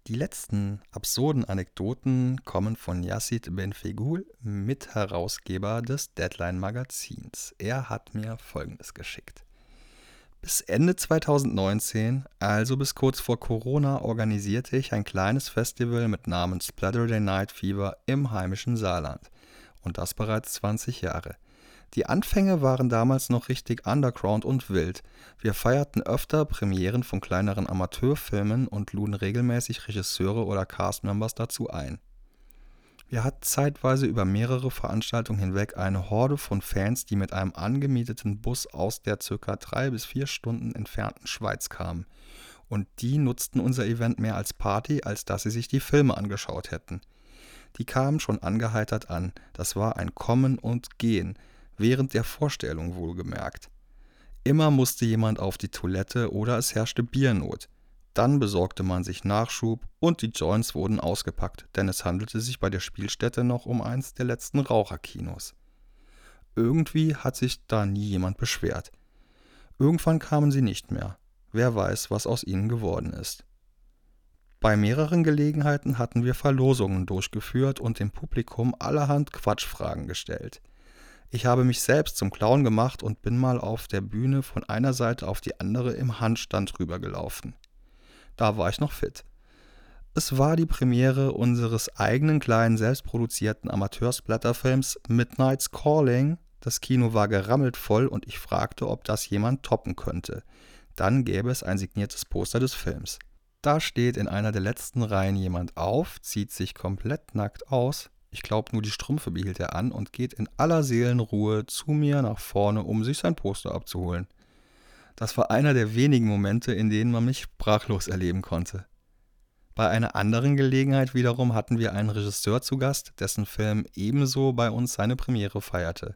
Die letzten absurden Anekdoten kommen von Yassid Benfegul, Mitherausgeber des Deadline-Magazins. Er hat mir Folgendes geschickt. Bis Ende 2019, also bis kurz vor Corona, organisierte ich ein kleines Festival mit Namen Splatterday Night Fever im heimischen Saarland. Und das bereits 20 Jahre. Die Anfänge waren damals noch richtig underground und wild. Wir feierten öfter Premieren von kleineren Amateurfilmen und luden regelmäßig Regisseure oder Castmembers dazu ein. Wir hatten zeitweise über mehrere Veranstaltungen hinweg eine Horde von Fans, die mit einem angemieteten Bus aus der circa drei bis vier Stunden entfernten Schweiz kamen. Und die nutzten unser Event mehr als Party, als dass sie sich die Filme angeschaut hätten. Die kamen schon angeheitert an, das war ein Kommen und Gehen, während der Vorstellung wohlgemerkt. Immer musste jemand auf die Toilette oder es herrschte Biernot. Dann besorgte man sich Nachschub und die Joints wurden ausgepackt, denn es handelte sich bei der Spielstätte noch um eins der letzten Raucherkinos. Irgendwie hat sich da nie jemand beschwert. Irgendwann kamen sie nicht mehr. Wer weiß, was aus ihnen geworden ist. Bei mehreren Gelegenheiten hatten wir Verlosungen durchgeführt und dem Publikum allerhand Quatschfragen gestellt. Ich habe mich selbst zum Clown gemacht und bin mal auf der Bühne von einer Seite auf die andere im Handstand rübergelaufen. Da war ich noch fit. Es war die Premiere unseres eigenen kleinen selbstproduzierten Amateursblätterfilms Midnight's Calling. Das Kino war gerammelt voll und ich fragte, ob das jemand toppen könnte. Dann gäbe es ein signiertes Poster des Films. Da steht in einer der letzten Reihen jemand auf, zieht sich komplett nackt aus, ich glaube nur die Strümpfe behielt er an und geht in aller Seelenruhe zu mir nach vorne, um sich sein Poster abzuholen. Das war einer der wenigen Momente, in denen man mich sprachlos erleben konnte. Bei einer anderen Gelegenheit wiederum hatten wir einen Regisseur zu Gast, dessen Film ebenso bei uns seine Premiere feierte.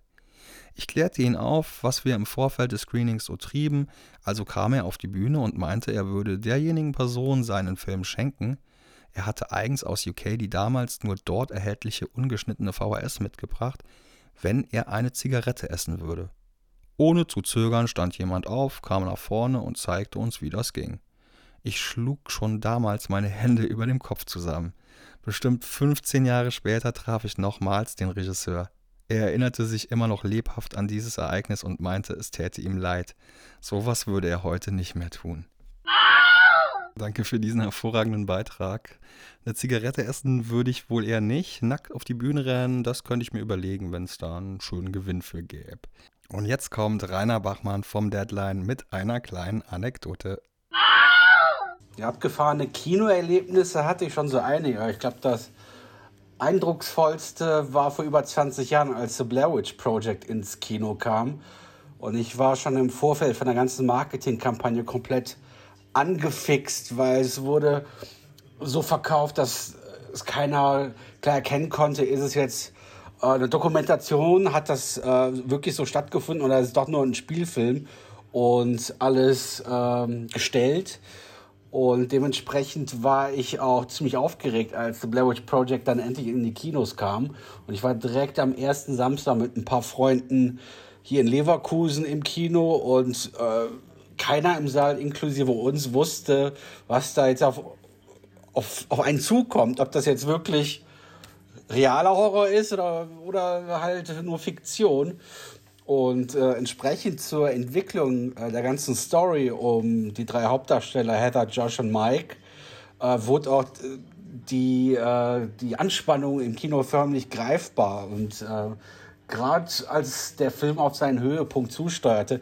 Ich klärte ihn auf, was wir im Vorfeld des Screenings so trieben, also kam er auf die Bühne und meinte, er würde derjenigen Person seinen Film schenken. Er hatte eigens aus UK die damals nur dort erhältliche ungeschnittene VHS mitgebracht, wenn er eine Zigarette essen würde. Ohne zu zögern stand jemand auf, kam nach vorne und zeigte uns, wie das ging. Ich schlug schon damals meine Hände über dem Kopf zusammen. Bestimmt 15 Jahre später traf ich nochmals den Regisseur. Er erinnerte sich immer noch lebhaft an dieses Ereignis und meinte, es täte ihm leid. Sowas würde er heute nicht mehr tun. Danke für diesen hervorragenden Beitrag. Eine Zigarette essen würde ich wohl eher nicht. Nackt auf die Bühne rennen, das könnte ich mir überlegen, wenn es da einen schönen Gewinn für gäbe. Und jetzt kommt Rainer Bachmann vom Deadline mit einer kleinen Anekdote. Ja, abgefahrene Kinoerlebnisse hatte ich schon so einige. Ich glaube, das eindrucksvollste war vor über 20 Jahren, als The Blair Witch Project ins Kino kam. Und ich war schon im Vorfeld von der ganzen Marketingkampagne komplett angefixt, weil es wurde so verkauft, dass es keiner klar erkennen konnte, ist es jetzt äh, eine Dokumentation hat das äh, wirklich so stattgefunden oder ist es doch nur ein Spielfilm und alles ähm, gestellt. Und dementsprechend war ich auch ziemlich aufgeregt, als The Blair Witch Project dann endlich in die Kinos kam. Und ich war direkt am ersten Samstag mit ein paar Freunden hier in Leverkusen im Kino und äh, keiner im Saal, inklusive uns, wusste, was da jetzt auf, auf, auf einen zukommt. Ob das jetzt wirklich realer Horror ist oder, oder halt nur Fiktion. Und äh, entsprechend zur Entwicklung äh, der ganzen Story um die drei Hauptdarsteller, Heather, Josh und Mike, äh, wurde auch äh, die, äh, die Anspannung im Kino förmlich greifbar. Und äh, gerade als der Film auf seinen Höhepunkt zusteuerte,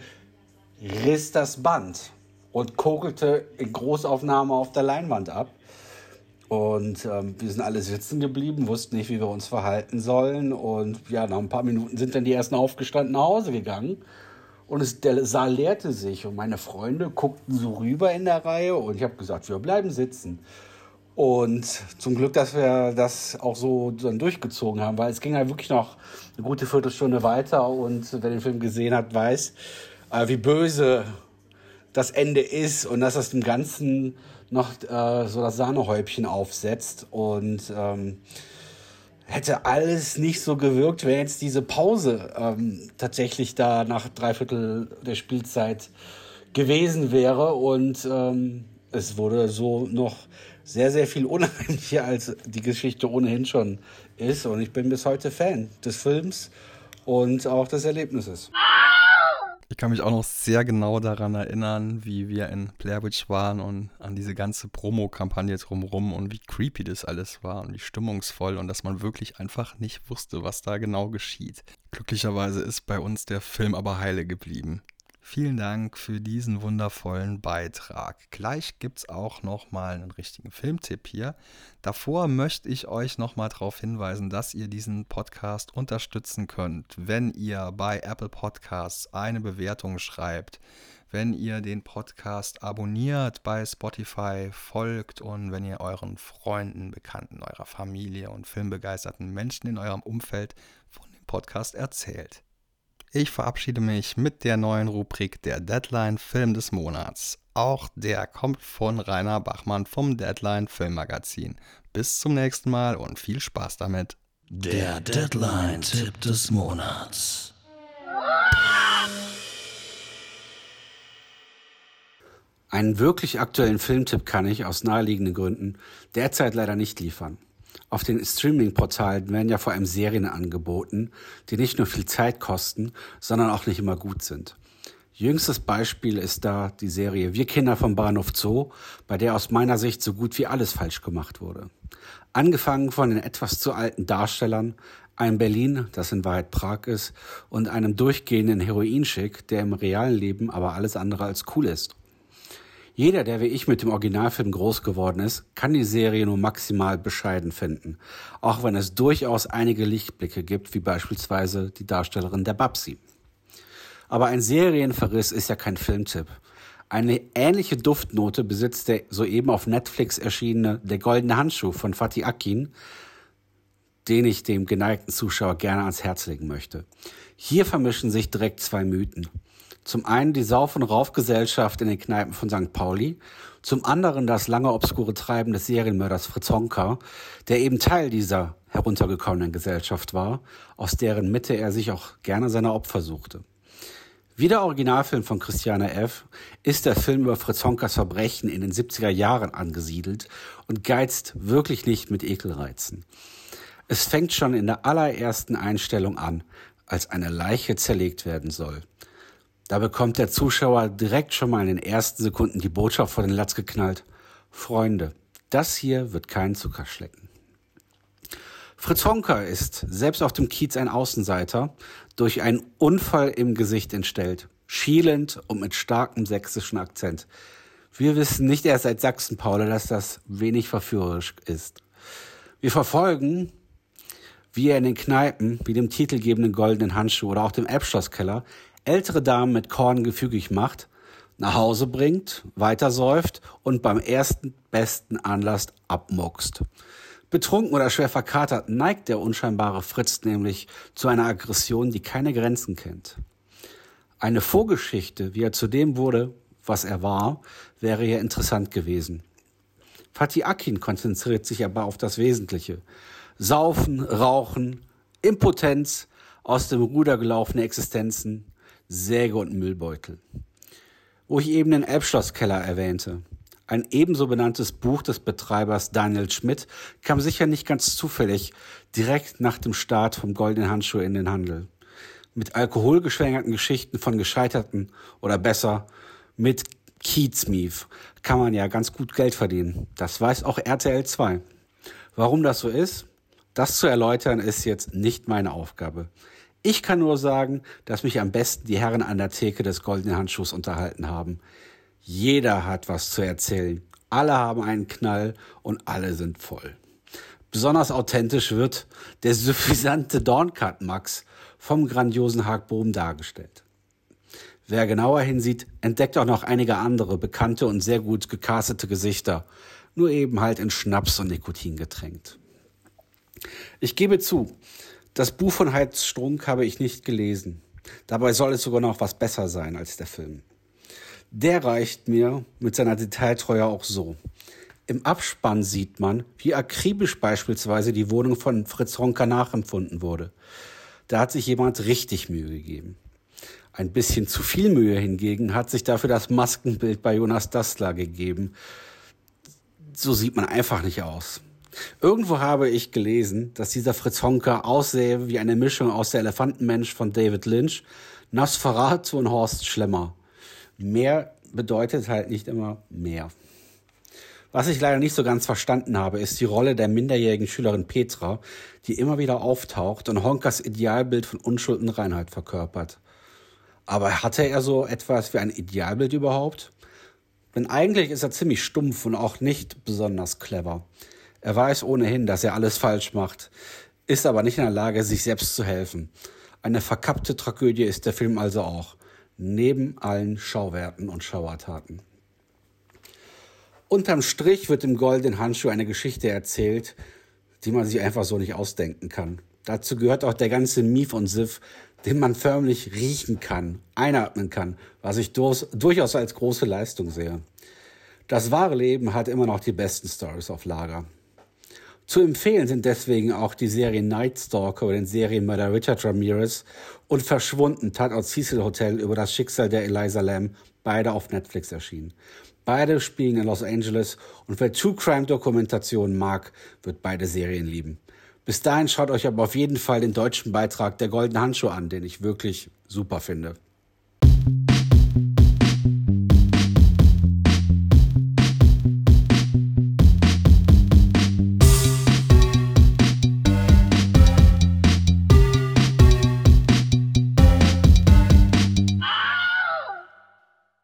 riss das Band und kokelte in Großaufnahme auf der Leinwand ab. Und ähm, wir sind alle sitzen geblieben, wussten nicht, wie wir uns verhalten sollen. Und ja, nach ein paar Minuten sind dann die ersten aufgestanden nach Hause gegangen. Und es, der Saal leerte sich. Und meine Freunde guckten so rüber in der Reihe. Und ich habe gesagt, wir bleiben sitzen. Und zum Glück, dass wir das auch so dann durchgezogen haben, weil es ging halt wirklich noch eine gute Viertelstunde weiter. Und wer den Film gesehen hat, weiß, äh, wie böse das Ende ist und dass das dem Ganzen noch äh, so das Sahnehäubchen aufsetzt und ähm, hätte alles nicht so gewirkt, wenn jetzt diese Pause ähm, tatsächlich da nach Dreiviertel der Spielzeit gewesen wäre und ähm, es wurde so noch sehr, sehr viel unheimlicher, als die Geschichte ohnehin schon ist. Und ich bin bis heute Fan des Films und auch des Erlebnisses. Ich kann mich auch noch sehr genau daran erinnern, wie wir in Blair Witch waren und an diese ganze Promo-Kampagne drumherum und wie creepy das alles war und wie stimmungsvoll und dass man wirklich einfach nicht wusste, was da genau geschieht. Glücklicherweise ist bei uns der Film aber heile geblieben. Vielen Dank für diesen wundervollen Beitrag. Gleich gibt es auch nochmal einen richtigen Filmtipp hier. Davor möchte ich euch nochmal darauf hinweisen, dass ihr diesen Podcast unterstützen könnt, wenn ihr bei Apple Podcasts eine Bewertung schreibt, wenn ihr den Podcast abonniert bei Spotify, folgt und wenn ihr euren Freunden, Bekannten, eurer Familie und filmbegeisterten Menschen in eurem Umfeld von dem Podcast erzählt. Ich verabschiede mich mit der neuen Rubrik der Deadline Film des Monats. Auch der kommt von Rainer Bachmann vom Deadline Filmmagazin. Bis zum nächsten Mal und viel Spaß damit. Der Deadline-Tipp des Monats. Einen wirklich aktuellen Filmtipp kann ich aus naheliegenden Gründen derzeit leider nicht liefern. Auf den Streaming-Portalen werden ja vor allem Serien angeboten, die nicht nur viel Zeit kosten, sondern auch nicht immer gut sind. Jüngstes Beispiel ist da die Serie Wir Kinder vom Bahnhof Zoo, bei der aus meiner Sicht so gut wie alles falsch gemacht wurde. Angefangen von den etwas zu alten Darstellern, einem Berlin, das in Wahrheit Prag ist, und einem durchgehenden Heroinschick, der im realen Leben aber alles andere als cool ist. Jeder, der wie ich mit dem Originalfilm groß geworden ist, kann die Serie nur maximal bescheiden finden, auch wenn es durchaus einige Lichtblicke gibt, wie beispielsweise die Darstellerin der Babsi. Aber ein Serienverriss ist ja kein Filmtipp. Eine ähnliche Duftnote besitzt der soeben auf Netflix erschienene Der goldene Handschuh von Fatih Akin, den ich dem geneigten Zuschauer gerne ans Herz legen möchte. Hier vermischen sich direkt zwei Mythen. Zum einen die Sauf- und Raufgesellschaft in den Kneipen von St. Pauli, zum anderen das lange obskure Treiben des Serienmörders Fritz Honka, der eben Teil dieser heruntergekommenen Gesellschaft war, aus deren Mitte er sich auch gerne seiner Opfer suchte. Wie der Originalfilm von Christiane F. ist der Film über Fritz Honkas Verbrechen in den 70er Jahren angesiedelt und geizt wirklich nicht mit Ekelreizen. Es fängt schon in der allerersten Einstellung an, als eine Leiche zerlegt werden soll. Da bekommt der Zuschauer direkt schon mal in den ersten Sekunden die Botschaft vor den Latz geknallt. Freunde, das hier wird kein Zuckerschlecken. Fritz Honker ist selbst auf dem Kiez ein Außenseiter, durch einen Unfall im Gesicht entstellt, schielend und mit starkem sächsischen Akzent. Wir wissen nicht erst seit Sachsen-Paule, dass das wenig verführerisch ist. Wir verfolgen, wie er in den Kneipen, wie dem titelgebenden goldenen Handschuh oder auch dem Elbschlosskeller, ältere Damen mit Korn gefügig macht, nach Hause bringt, weitersäuft und beim ersten besten Anlass abmuckst. Betrunken oder schwer verkatert neigt der unscheinbare Fritz nämlich zu einer Aggression, die keine Grenzen kennt. Eine Vorgeschichte, wie er zu dem wurde, was er war, wäre ja interessant gewesen. Fatih Akin konzentriert sich aber auf das Wesentliche. Saufen, Rauchen, Impotenz, aus dem Ruder gelaufene Existenzen, Säge und Müllbeutel. Wo ich eben den Elbschlosskeller erwähnte. Ein ebenso benanntes Buch des Betreibers Daniel Schmidt kam sicher nicht ganz zufällig direkt nach dem Start vom Goldenen Handschuh in den Handel. Mit alkoholgeschwängerten Geschichten von Gescheiterten oder besser mit Kiezmief kann man ja ganz gut Geld verdienen. Das weiß auch RTL 2. Warum das so ist, das zu erläutern ist jetzt nicht meine Aufgabe. Ich kann nur sagen, dass mich am besten die Herren an der Theke des Goldenen Handschuhs unterhalten haben. Jeder hat was zu erzählen. Alle haben einen Knall und alle sind voll. Besonders authentisch wird der suffisante Dorncut Max vom grandiosen Haag Bohm dargestellt. Wer genauer hinsieht, entdeckt auch noch einige andere bekannte und sehr gut gecastete Gesichter, nur eben halt in Schnaps und Nikotin getränkt. Ich gebe zu, das Buch von Heinz Strunk habe ich nicht gelesen. Dabei soll es sogar noch was besser sein als der Film. Der reicht mir mit seiner Detailtreue auch so. Im Abspann sieht man, wie akribisch beispielsweise die Wohnung von Fritz Ronker nachempfunden wurde. Da hat sich jemand richtig Mühe gegeben. Ein bisschen zu viel Mühe hingegen hat sich dafür das Maskenbild bei Jonas Dastler gegeben. So sieht man einfach nicht aus. Irgendwo habe ich gelesen, dass dieser Fritz Honker aussähe wie eine Mischung aus der Elefantenmensch von David Lynch, Nosferatu und Horst Schlemmer. Mehr bedeutet halt nicht immer mehr. Was ich leider nicht so ganz verstanden habe, ist die Rolle der minderjährigen Schülerin Petra, die immer wieder auftaucht und Honkers Idealbild von Unschuld und Reinheit verkörpert. Aber hatte er so etwas wie ein Idealbild überhaupt? Denn eigentlich ist er ziemlich stumpf und auch nicht besonders clever. Er weiß ohnehin, dass er alles falsch macht, ist aber nicht in der Lage, sich selbst zu helfen. Eine verkappte Tragödie ist der Film also auch, neben allen Schauwerten und Schauertaten. Unterm Strich wird im Goldenen Handschuh eine Geschichte erzählt, die man sich einfach so nicht ausdenken kann. Dazu gehört auch der ganze Mief und Siff, den man förmlich riechen kann, einatmen kann, was ich durchaus als große Leistung sehe. Das wahre Leben hat immer noch die besten Stories auf Lager. Zu empfehlen sind deswegen auch die Serie Night Stalker oder den Serienmörder Richard Ramirez und Verschwunden Tatort Cecil Hotel über das Schicksal der Eliza Lamb, beide auf Netflix erschienen. Beide spielen in Los Angeles und wer True Crime Dokumentationen mag, wird beide Serien lieben. Bis dahin schaut euch aber auf jeden Fall den deutschen Beitrag der Golden Handschuh an, den ich wirklich super finde.